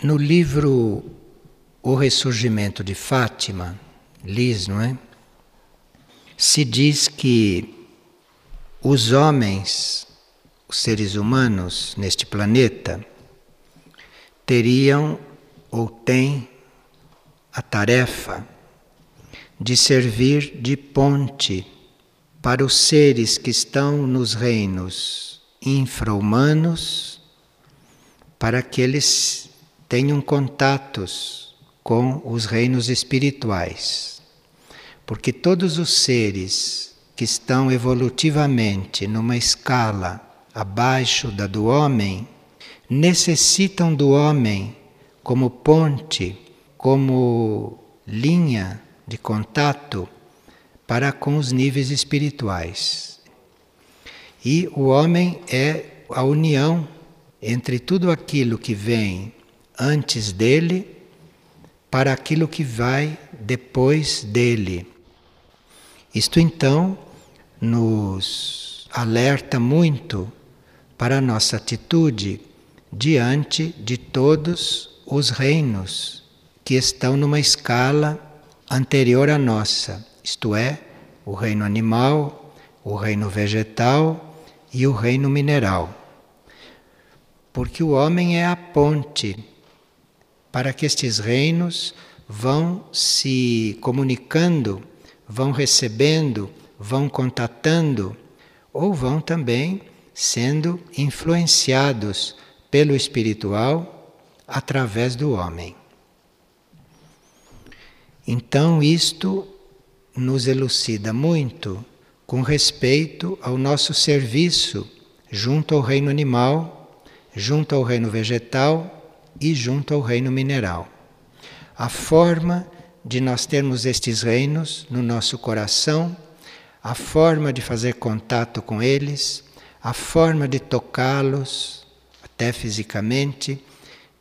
No livro O Ressurgimento de Fátima, Liz, não é? Se diz que os homens, os seres humanos neste planeta, teriam ou têm a tarefa de servir de ponte para os seres que estão nos reinos infra-humanos, para que eles tenham contatos com os reinos espirituais. Porque todos os seres que estão evolutivamente numa escala abaixo da do homem necessitam do homem como ponte, como linha de contato para com os níveis espirituais. E o homem é a união entre tudo aquilo que vem antes dele para aquilo que vai depois dele. Isto então nos alerta muito para a nossa atitude diante de todos os reinos que estão numa escala anterior à nossa, isto é, o reino animal, o reino vegetal e o reino mineral. Porque o homem é a ponte para que estes reinos vão se comunicando, vão recebendo, vão contatando ou vão também sendo influenciados pelo espiritual através do homem. Então, isto nos elucida muito com respeito ao nosso serviço junto ao reino animal, junto ao reino vegetal e junto ao reino mineral. A forma de nós termos estes reinos no nosso coração, a forma de fazer contato com eles, a forma de tocá-los, até fisicamente,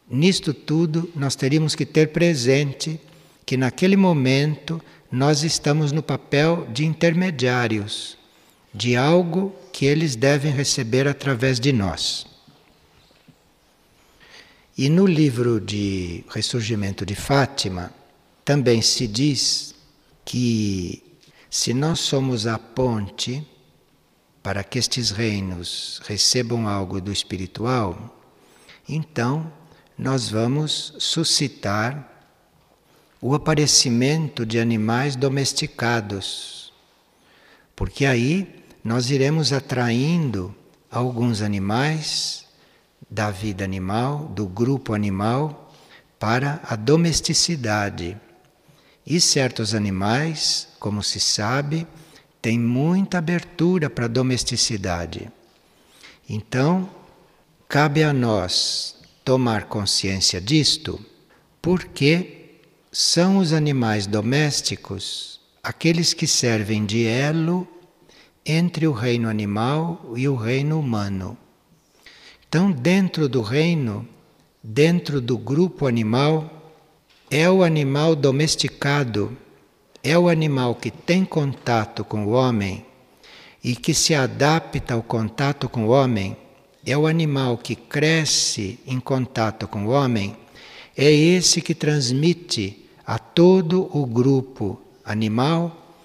nisto tudo nós teríamos que ter presente que naquele momento nós estamos no papel de intermediários de algo que eles devem receber através de nós. E no livro de Ressurgimento de Fátima também se diz que se nós somos a ponte para que estes reinos recebam algo do espiritual, então nós vamos suscitar o aparecimento de animais domesticados, porque aí nós iremos atraindo alguns animais da vida animal, do grupo animal, para a domesticidade. E certos animais, como se sabe, têm muita abertura para a domesticidade. Então, cabe a nós tomar consciência disto, porque são os animais domésticos aqueles que servem de elo entre o reino animal e o reino humano. Então, dentro do reino, dentro do grupo animal, é o animal domesticado, é o animal que tem contato com o homem e que se adapta ao contato com o homem, é o animal que cresce em contato com o homem é esse que transmite a todo o grupo animal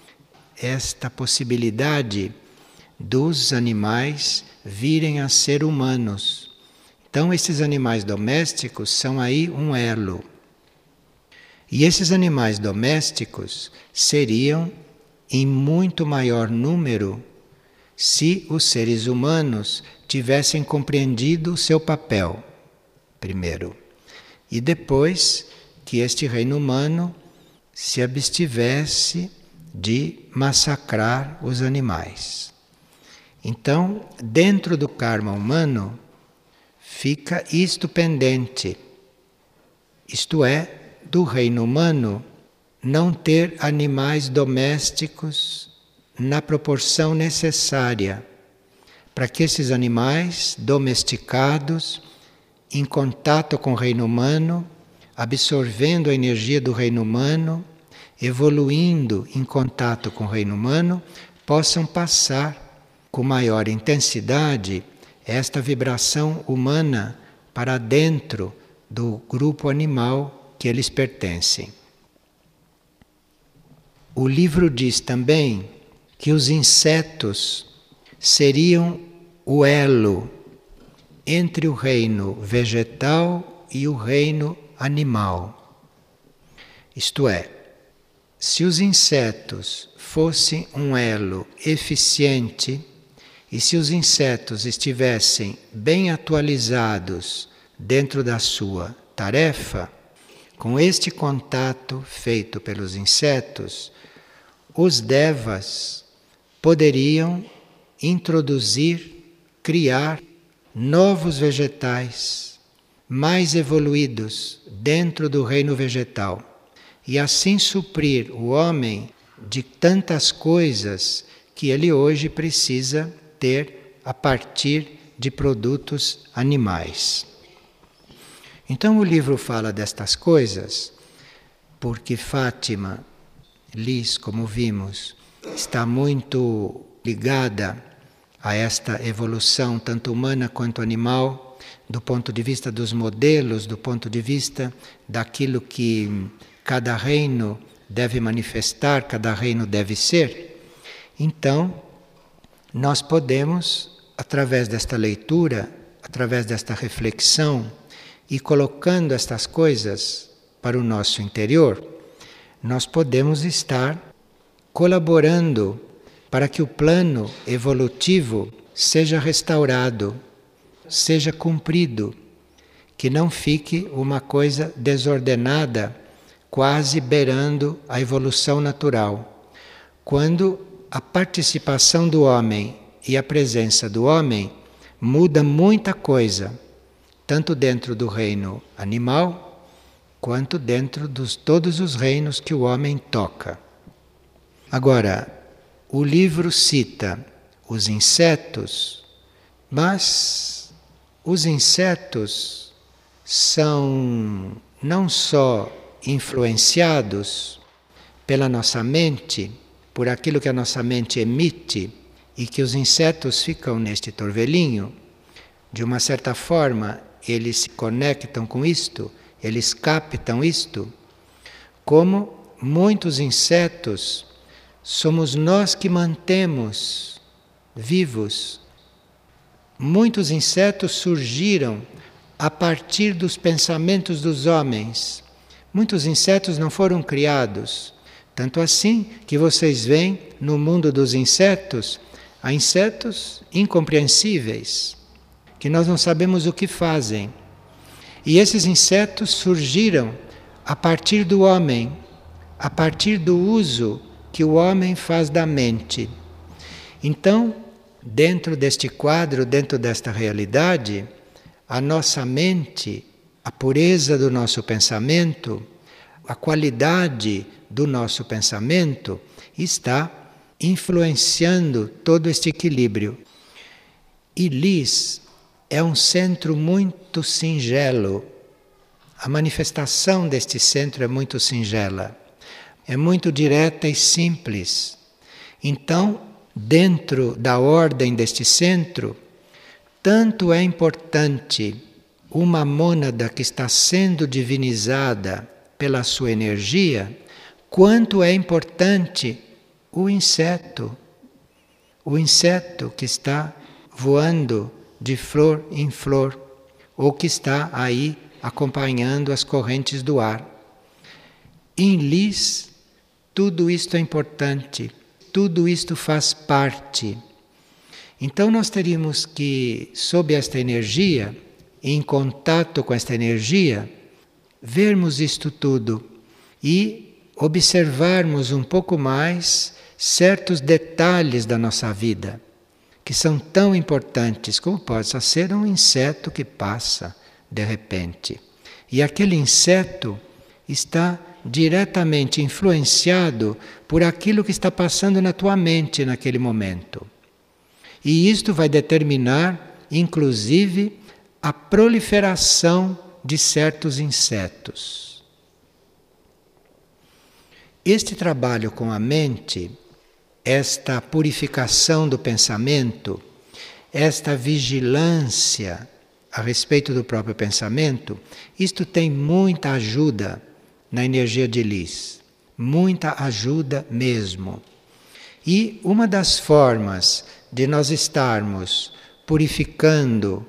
esta possibilidade dos animais virem a ser humanos. Então, esses animais domésticos são aí um elo. E esses animais domésticos seriam em muito maior número se os seres humanos tivessem compreendido o seu papel, primeiro e depois que este reino humano se abstivesse de massacrar os animais. Então, dentro do karma humano, fica isto pendente, isto é, do reino humano não ter animais domésticos na proporção necessária para que esses animais domesticados em contato com o reino humano, absorvendo a energia do reino humano, evoluindo em contato com o reino humano, possam passar com maior intensidade esta vibração humana para dentro do grupo animal que eles pertencem. O livro diz também que os insetos seriam o elo entre o reino vegetal e o reino animal. Isto é, se os insetos fossem um elo eficiente e se os insetos estivessem bem atualizados dentro da sua tarefa, com este contato feito pelos insetos, os devas poderiam introduzir, criar novos vegetais mais evoluídos dentro do reino vegetal e assim suprir o homem de tantas coisas que ele hoje precisa ter a partir de produtos animais. Então o livro fala destas coisas porque Fátima, Liz, como vimos, está muito ligada a esta evolução, tanto humana quanto animal, do ponto de vista dos modelos, do ponto de vista daquilo que cada reino deve manifestar, cada reino deve ser. Então, nós podemos, através desta leitura, através desta reflexão e colocando estas coisas para o nosso interior, nós podemos estar colaborando para que o plano evolutivo seja restaurado, seja cumprido, que não fique uma coisa desordenada, quase beirando a evolução natural. Quando a participação do homem e a presença do homem muda muita coisa, tanto dentro do reino animal, quanto dentro de todos os reinos que o homem toca. Agora, o livro cita os insetos, mas os insetos são não só influenciados pela nossa mente, por aquilo que a nossa mente emite e que os insetos ficam neste torvelinho, de uma certa forma eles se conectam com isto, eles captam isto, como muitos insetos somos nós que mantemos vivos. Muitos insetos surgiram a partir dos pensamentos dos homens. Muitos insetos não foram criados. Tanto assim que vocês veem no mundo dos insetos, há insetos incompreensíveis, que nós não sabemos o que fazem. E esses insetos surgiram a partir do homem, a partir do uso que o homem faz da mente. Então, dentro deste quadro, dentro desta realidade, a nossa mente, a pureza do nosso pensamento, a qualidade do nosso pensamento está influenciando todo este equilíbrio. E Lis é um centro muito singelo. A manifestação deste centro é muito singela é muito direta e simples. Então, dentro da ordem deste centro, tanto é importante uma mônada que está sendo divinizada pela sua energia, quanto é importante o inseto. O inseto que está voando de flor em flor, ou que está aí acompanhando as correntes do ar. Em Lis, tudo isto é importante, tudo isto faz parte. Então nós teríamos que, sob esta energia, em contato com esta energia, vermos isto tudo e observarmos um pouco mais certos detalhes da nossa vida, que são tão importantes como possa ser um inseto que passa de repente. E aquele inseto está diretamente influenciado por aquilo que está passando na tua mente naquele momento. E isto vai determinar, inclusive, a proliferação de certos insetos. Este trabalho com a mente, esta purificação do pensamento, esta vigilância a respeito do próprio pensamento, isto tem muita ajuda na energia de Lis. Muita ajuda mesmo. E uma das formas de nós estarmos purificando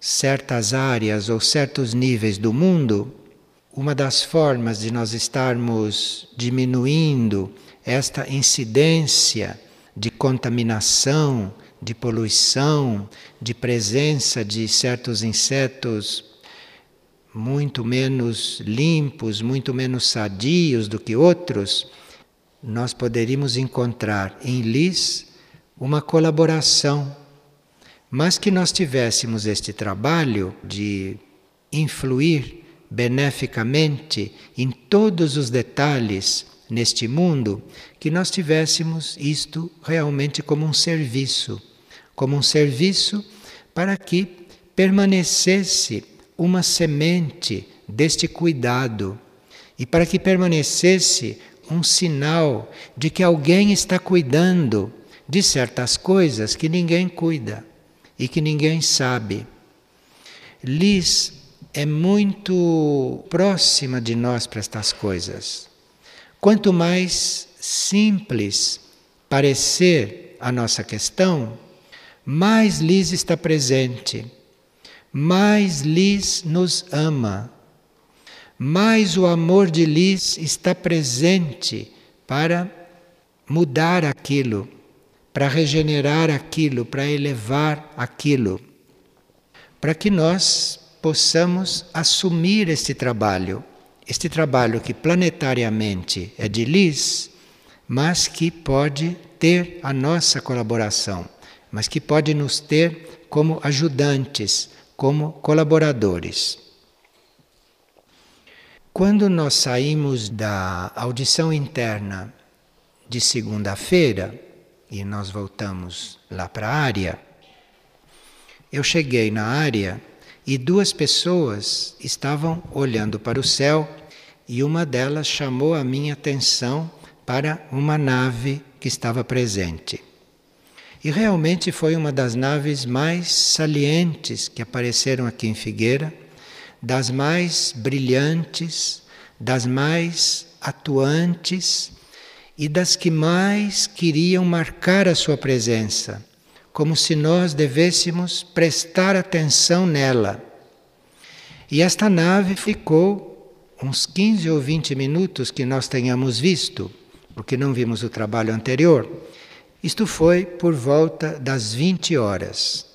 certas áreas ou certos níveis do mundo, uma das formas de nós estarmos diminuindo esta incidência de contaminação, de poluição, de presença de certos insetos muito menos limpos, muito menos sadios do que outros, nós poderíamos encontrar em Lis uma colaboração, mas que nós tivéssemos este trabalho de influir beneficamente em todos os detalhes neste mundo, que nós tivéssemos isto realmente como um serviço, como um serviço para que permanecesse uma semente deste cuidado e para que permanecesse um sinal de que alguém está cuidando de certas coisas que ninguém cuida e que ninguém sabe. Liz é muito próxima de nós para estas coisas. Quanto mais simples parecer a nossa questão, mais Liz está presente, mais Liz nos ama, mais o amor de Liz está presente para mudar aquilo, para regenerar aquilo, para elevar aquilo, para que nós possamos assumir este trabalho, este trabalho que planetariamente é de Liz, mas que pode ter a nossa colaboração, mas que pode nos ter como ajudantes, como colaboradores. Quando nós saímos da audição interna de segunda-feira e nós voltamos lá para a área, eu cheguei na área e duas pessoas estavam olhando para o céu e uma delas chamou a minha atenção para uma nave que estava presente. E realmente foi uma das naves mais salientes que apareceram aqui em Figueira, das mais brilhantes, das mais atuantes e das que mais queriam marcar a sua presença como se nós devêssemos prestar atenção nela. E esta nave ficou uns 15 ou 20 minutos que nós tenhamos visto, porque não vimos o trabalho anterior. Isto foi por volta das 20 horas.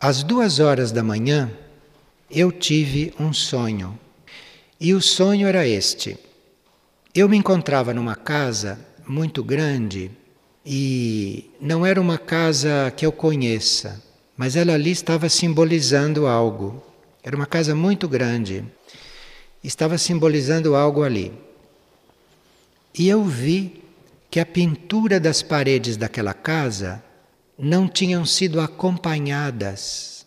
Às duas horas da manhã, eu tive um sonho. E o sonho era este: eu me encontrava numa casa muito grande e não era uma casa que eu conheça, mas ela ali estava simbolizando algo. Era uma casa muito grande, estava simbolizando algo ali. E eu vi que a pintura das paredes daquela casa não tinham sido acompanhadas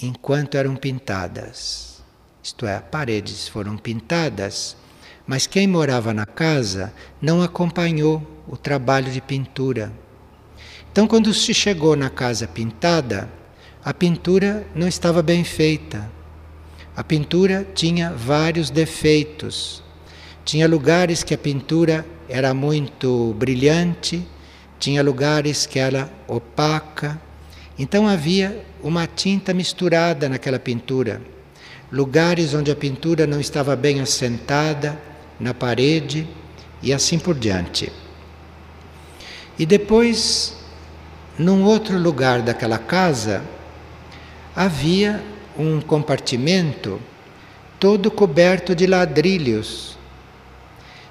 enquanto eram pintadas. Isto é, paredes foram pintadas mas quem morava na casa não acompanhou o trabalho de pintura. Então, quando se chegou na casa pintada, a pintura não estava bem feita. A pintura tinha vários defeitos. Tinha lugares que a pintura era muito brilhante, tinha lugares que era opaca. Então havia uma tinta misturada naquela pintura. Lugares onde a pintura não estava bem assentada, na parede e assim por diante. E depois, num outro lugar daquela casa, havia um compartimento todo coberto de ladrilhos.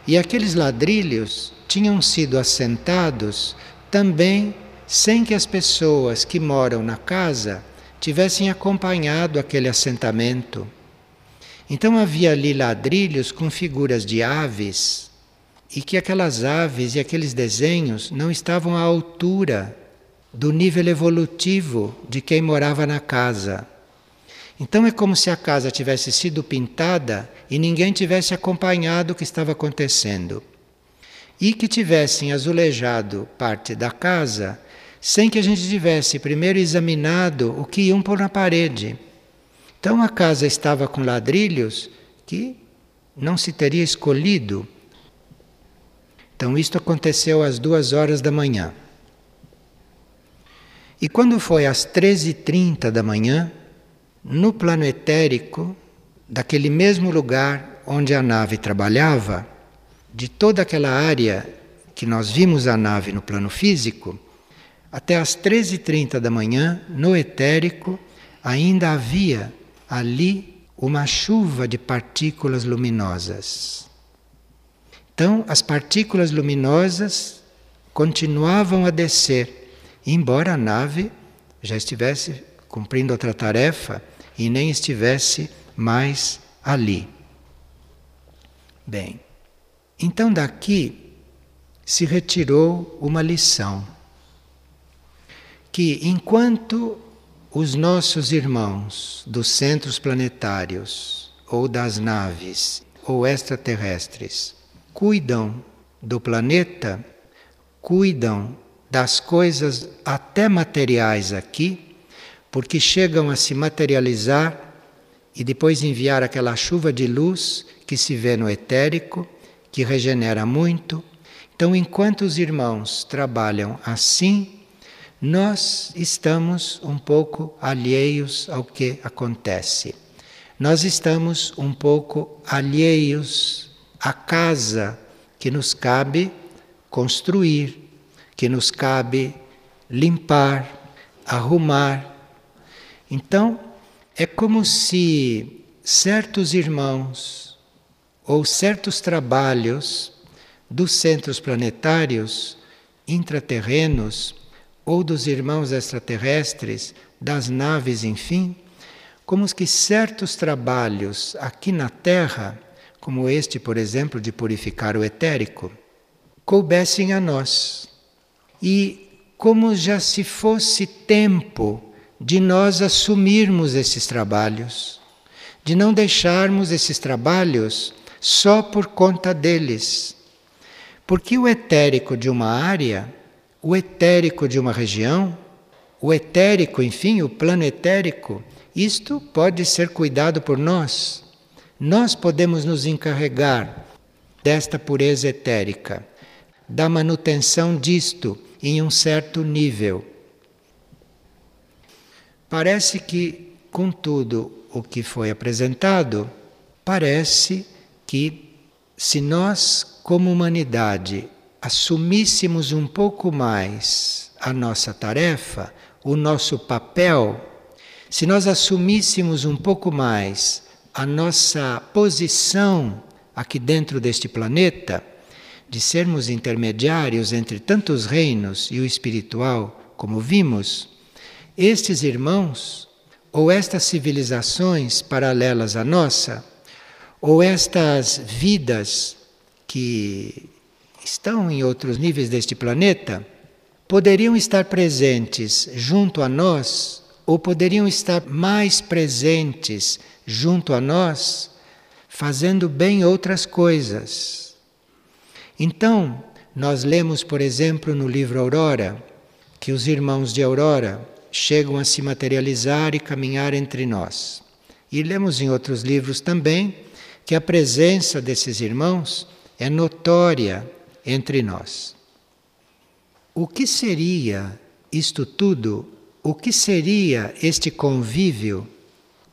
E aqueles ladrilhos tinham sido assentados também sem que as pessoas que moram na casa tivessem acompanhado aquele assentamento. Então havia ali ladrilhos com figuras de aves e que aquelas aves e aqueles desenhos não estavam à altura do nível evolutivo de quem morava na casa. Então é como se a casa tivesse sido pintada e ninguém tivesse acompanhado o que estava acontecendo. E que tivessem azulejado parte da casa sem que a gente tivesse primeiro examinado o que iam pôr na parede. Então a casa estava com ladrilhos que não se teria escolhido. Então isto aconteceu às duas horas da manhã. E quando foi às 13h30 da manhã, no plano etérico, daquele mesmo lugar onde a nave trabalhava, de toda aquela área que nós vimos a nave no plano físico, até às 13h30 da manhã, no etérico, ainda havia ali uma chuva de partículas luminosas. Então, as partículas luminosas continuavam a descer, embora a nave já estivesse cumprindo outra tarefa e nem estivesse mais ali. Bem, então daqui se retirou uma lição que enquanto os nossos irmãos dos centros planetários ou das naves ou extraterrestres cuidam do planeta, cuidam das coisas até materiais aqui, porque chegam a se materializar e depois enviar aquela chuva de luz que se vê no etérico, que regenera muito. Então, enquanto os irmãos trabalham assim, nós estamos um pouco alheios ao que acontece. Nós estamos um pouco alheios à casa que nos cabe construir, que nos cabe limpar, arrumar. Então, é como se certos irmãos ou certos trabalhos dos centros planetários intraterrenos ou dos irmãos extraterrestres, das naves, enfim, como que certos trabalhos aqui na Terra, como este, por exemplo, de purificar o etérico, coubessem a nós. E como já se fosse tempo de nós assumirmos esses trabalhos, de não deixarmos esses trabalhos só por conta deles. Porque o etérico de uma área o etérico de uma região, o etérico, enfim, o plano etérico, isto pode ser cuidado por nós. Nós podemos nos encarregar desta pureza etérica, da manutenção disto em um certo nível. Parece que, com tudo o que foi apresentado, parece que se nós, como humanidade, assumíssemos um pouco mais a nossa tarefa, o nosso papel, se nós assumíssemos um pouco mais a nossa posição aqui dentro deste planeta, de sermos intermediários entre tantos reinos e o espiritual, como vimos, estes irmãos, ou estas civilizações paralelas à nossa, ou estas vidas que estão em outros níveis deste planeta poderiam estar presentes junto a nós ou poderiam estar mais presentes junto a nós fazendo bem outras coisas. Então, nós lemos, por exemplo, no livro Aurora, que os irmãos de Aurora chegam a se materializar e caminhar entre nós. E lemos em outros livros também que a presença desses irmãos é notória entre nós. O que seria isto tudo? O que seria este convívio?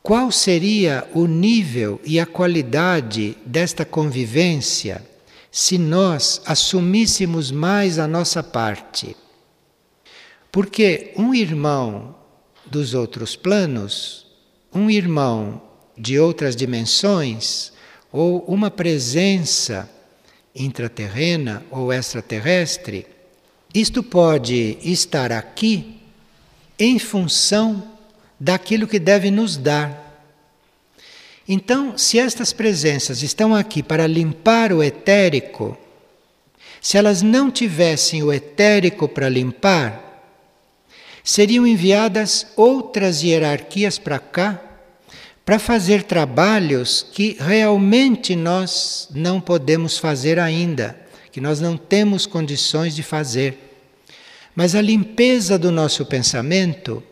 Qual seria o nível e a qualidade desta convivência se nós assumíssemos mais a nossa parte? Porque um irmão dos outros planos, um irmão de outras dimensões, ou uma presença intraterrena ou extraterrestre, isto pode estar aqui em função daquilo que deve nos dar. Então, se estas presenças estão aqui para limpar o etérico, se elas não tivessem o etérico para limpar, seriam enviadas outras hierarquias para cá para fazer trabalhos que realmente nós não podemos fazer ainda, que nós não temos condições de fazer. Mas a limpeza do nosso pensamento,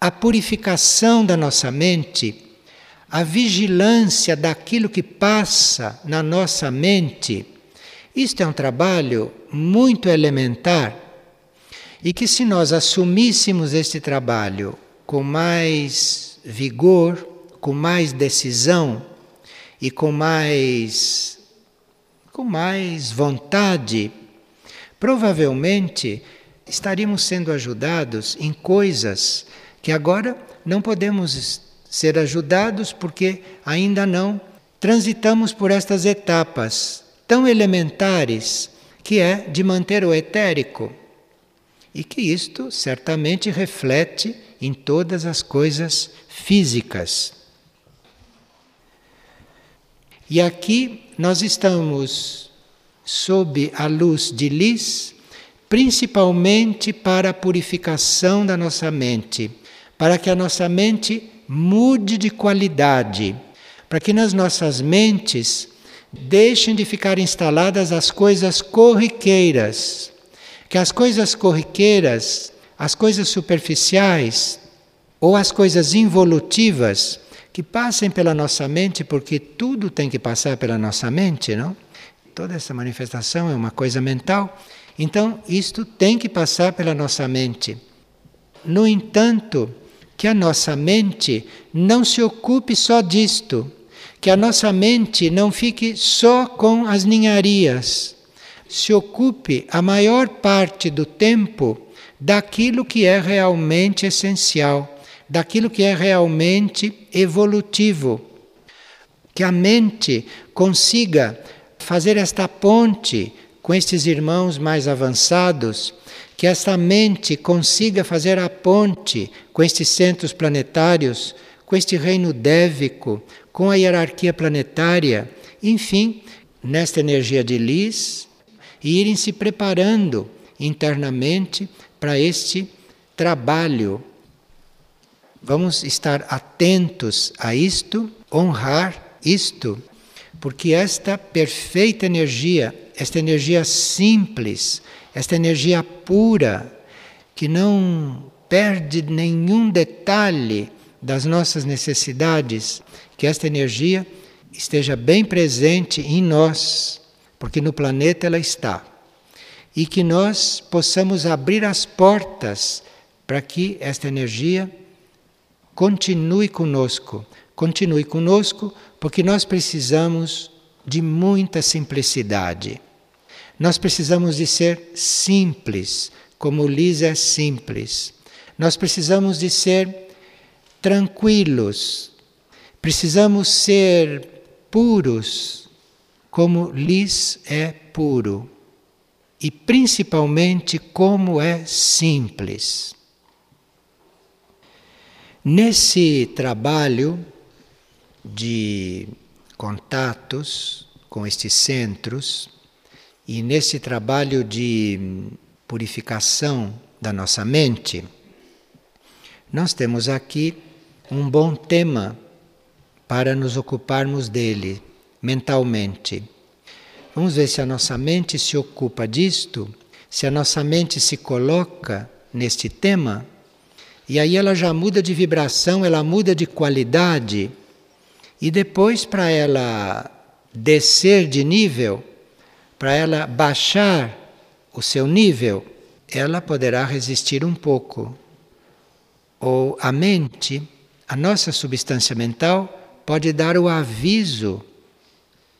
a purificação da nossa mente, a vigilância daquilo que passa na nossa mente, isto é um trabalho muito elementar e que, se nós assumíssemos este trabalho com mais vigor, com mais decisão e com mais, com mais vontade, provavelmente estaríamos sendo ajudados em coisas que agora não podemos ser ajudados porque ainda não transitamos por estas etapas tão elementares que é de manter o etérico. E que isto certamente reflete em todas as coisas físicas. E aqui nós estamos sob a luz de Lis, principalmente para a purificação da nossa mente, para que a nossa mente mude de qualidade, para que nas nossas mentes deixem de ficar instaladas as coisas corriqueiras, que as coisas corriqueiras, as coisas superficiais ou as coisas involutivas que passem pela nossa mente, porque tudo tem que passar pela nossa mente, não? Toda essa manifestação é uma coisa mental. Então, isto tem que passar pela nossa mente. No entanto, que a nossa mente não se ocupe só disto, que a nossa mente não fique só com as ninharias, se ocupe a maior parte do tempo daquilo que é realmente essencial, daquilo que é realmente evolutivo. Que a mente consiga fazer esta ponte com estes irmãos mais avançados que esta mente consiga fazer a ponte com estes centros planetários, com este reino dévico, com a hierarquia planetária, enfim, nesta energia de Lis, e irem se preparando internamente para este trabalho. Vamos estar atentos a isto, honrar isto, porque esta perfeita energia, esta energia simples, esta energia pura, que não perde nenhum detalhe das nossas necessidades, que esta energia esteja bem presente em nós, porque no planeta ela está. E que nós possamos abrir as portas para que esta energia continue conosco. Continue conosco, porque nós precisamos de muita simplicidade. Nós precisamos de ser simples, como Liz é simples. Nós precisamos de ser tranquilos. Precisamos ser puros, como Liz é puro. E principalmente como é simples. Nesse trabalho de contatos com estes centros, e nesse trabalho de purificação da nossa mente, nós temos aqui um bom tema para nos ocuparmos dele mentalmente. Vamos ver se a nossa mente se ocupa disto, se a nossa mente se coloca neste tema, e aí ela já muda de vibração, ela muda de qualidade, e depois, para ela descer de nível, para ela baixar o seu nível, ela poderá resistir um pouco. Ou a mente, a nossa substância mental, pode dar o aviso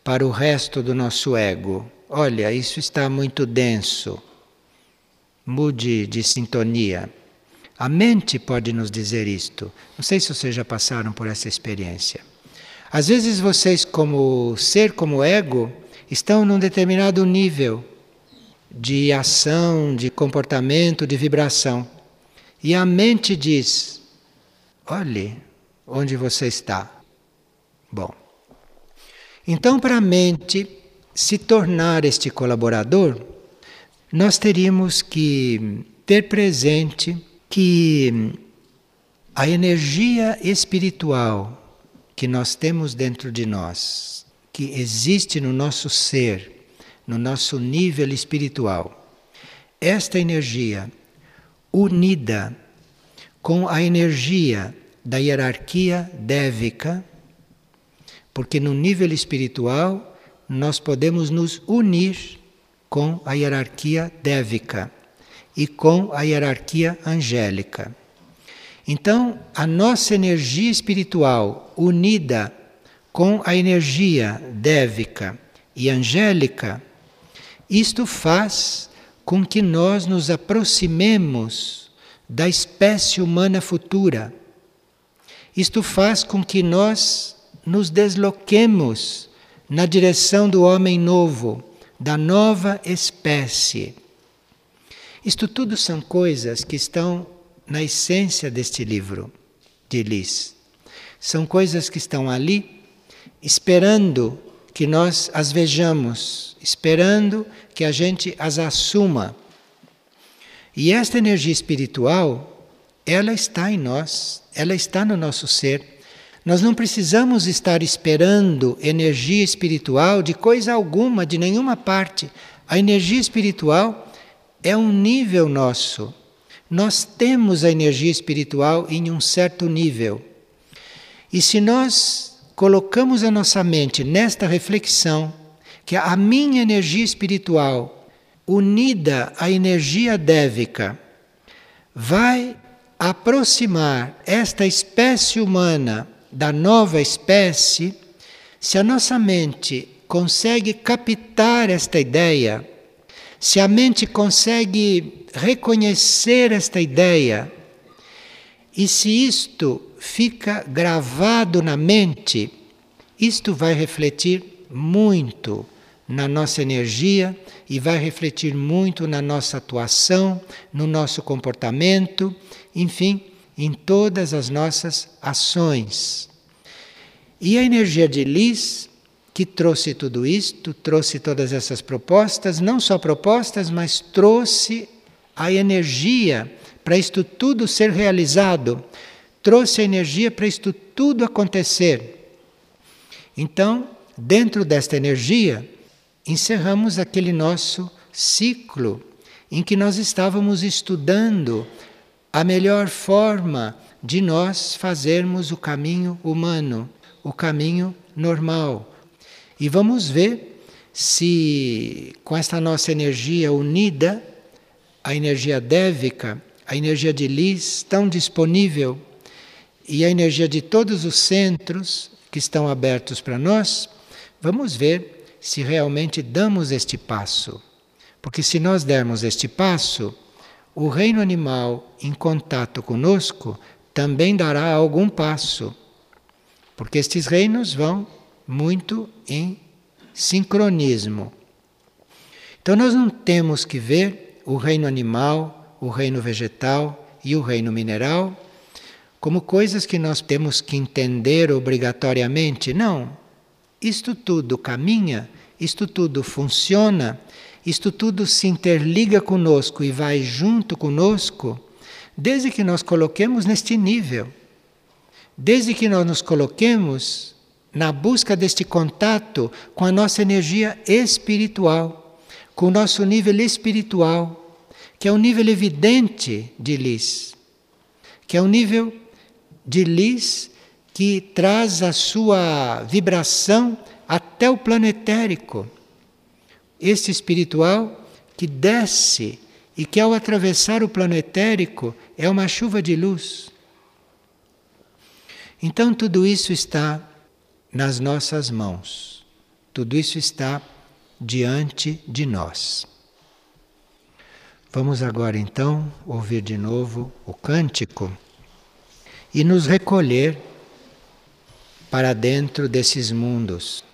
para o resto do nosso ego: olha, isso está muito denso, mude de sintonia. A mente pode nos dizer isto. Não sei se vocês já passaram por essa experiência. Às vezes vocês, como ser, como ego, estão num determinado nível de ação, de comportamento, de vibração. E a mente diz: olhe onde você está. Bom, então, para a mente se tornar este colaborador, nós teríamos que ter presente que a energia espiritual que nós temos dentro de nós, que existe no nosso ser, no nosso nível espiritual, esta energia unida com a energia da hierarquia dévica, porque no nível espiritual nós podemos nos unir com a hierarquia dévica e com a hierarquia angélica. Então, a nossa energia espiritual unida com a energia dévica e angélica, isto faz com que nós nos aproximemos da espécie humana futura. Isto faz com que nós nos desloquemos na direção do homem novo, da nova espécie. Isto tudo são coisas que estão na essência deste livro de Lis. São coisas que estão ali esperando que nós as vejamos, esperando que a gente as assuma. E esta energia espiritual, ela está em nós, ela está no nosso ser. Nós não precisamos estar esperando energia espiritual de coisa alguma, de nenhuma parte. A energia espiritual é um nível nosso. Nós temos a energia espiritual em um certo nível. E se nós colocamos a nossa mente nesta reflexão, que a minha energia espiritual, unida à energia dévica, vai aproximar esta espécie humana da nova espécie, se a nossa mente consegue captar esta ideia, se a mente consegue reconhecer esta ideia, e se isto fica gravado na mente, isto vai refletir muito na nossa energia e vai refletir muito na nossa atuação, no nosso comportamento, enfim, em todas as nossas ações. E a energia de Lis, que trouxe tudo isto, trouxe todas essas propostas, não só propostas, mas trouxe a energia para isto tudo ser realizado, trouxe a energia para isto tudo acontecer. Então, dentro desta energia, encerramos aquele nosso ciclo em que nós estávamos estudando a melhor forma de nós fazermos o caminho humano, o caminho normal. E vamos ver se com esta nossa energia unida, a energia dévica, a energia de Lis tão disponível e a energia de todos os centros que estão abertos para nós, vamos ver se realmente damos este passo. Porque se nós dermos este passo, o reino animal em contato conosco também dará algum passo. Porque estes reinos vão muito em sincronismo. Então nós não temos que ver o reino animal, o reino vegetal e o reino mineral como coisas que nós temos que entender obrigatoriamente. Não. Isto tudo caminha, isto tudo funciona, isto tudo se interliga conosco e vai junto conosco, desde que nós coloquemos neste nível. Desde que nós nos coloquemos na busca deste contato com a nossa energia espiritual, com o nosso nível espiritual, que é um nível evidente de Lis, que é um nível de lis que traz a sua vibração até o planetérico. Este espiritual que desce e que ao atravessar o planetérico é uma chuva de luz. Então tudo isso está nas nossas mãos. Tudo isso está diante de nós. Vamos agora então ouvir de novo o cântico e nos recolher para dentro desses mundos.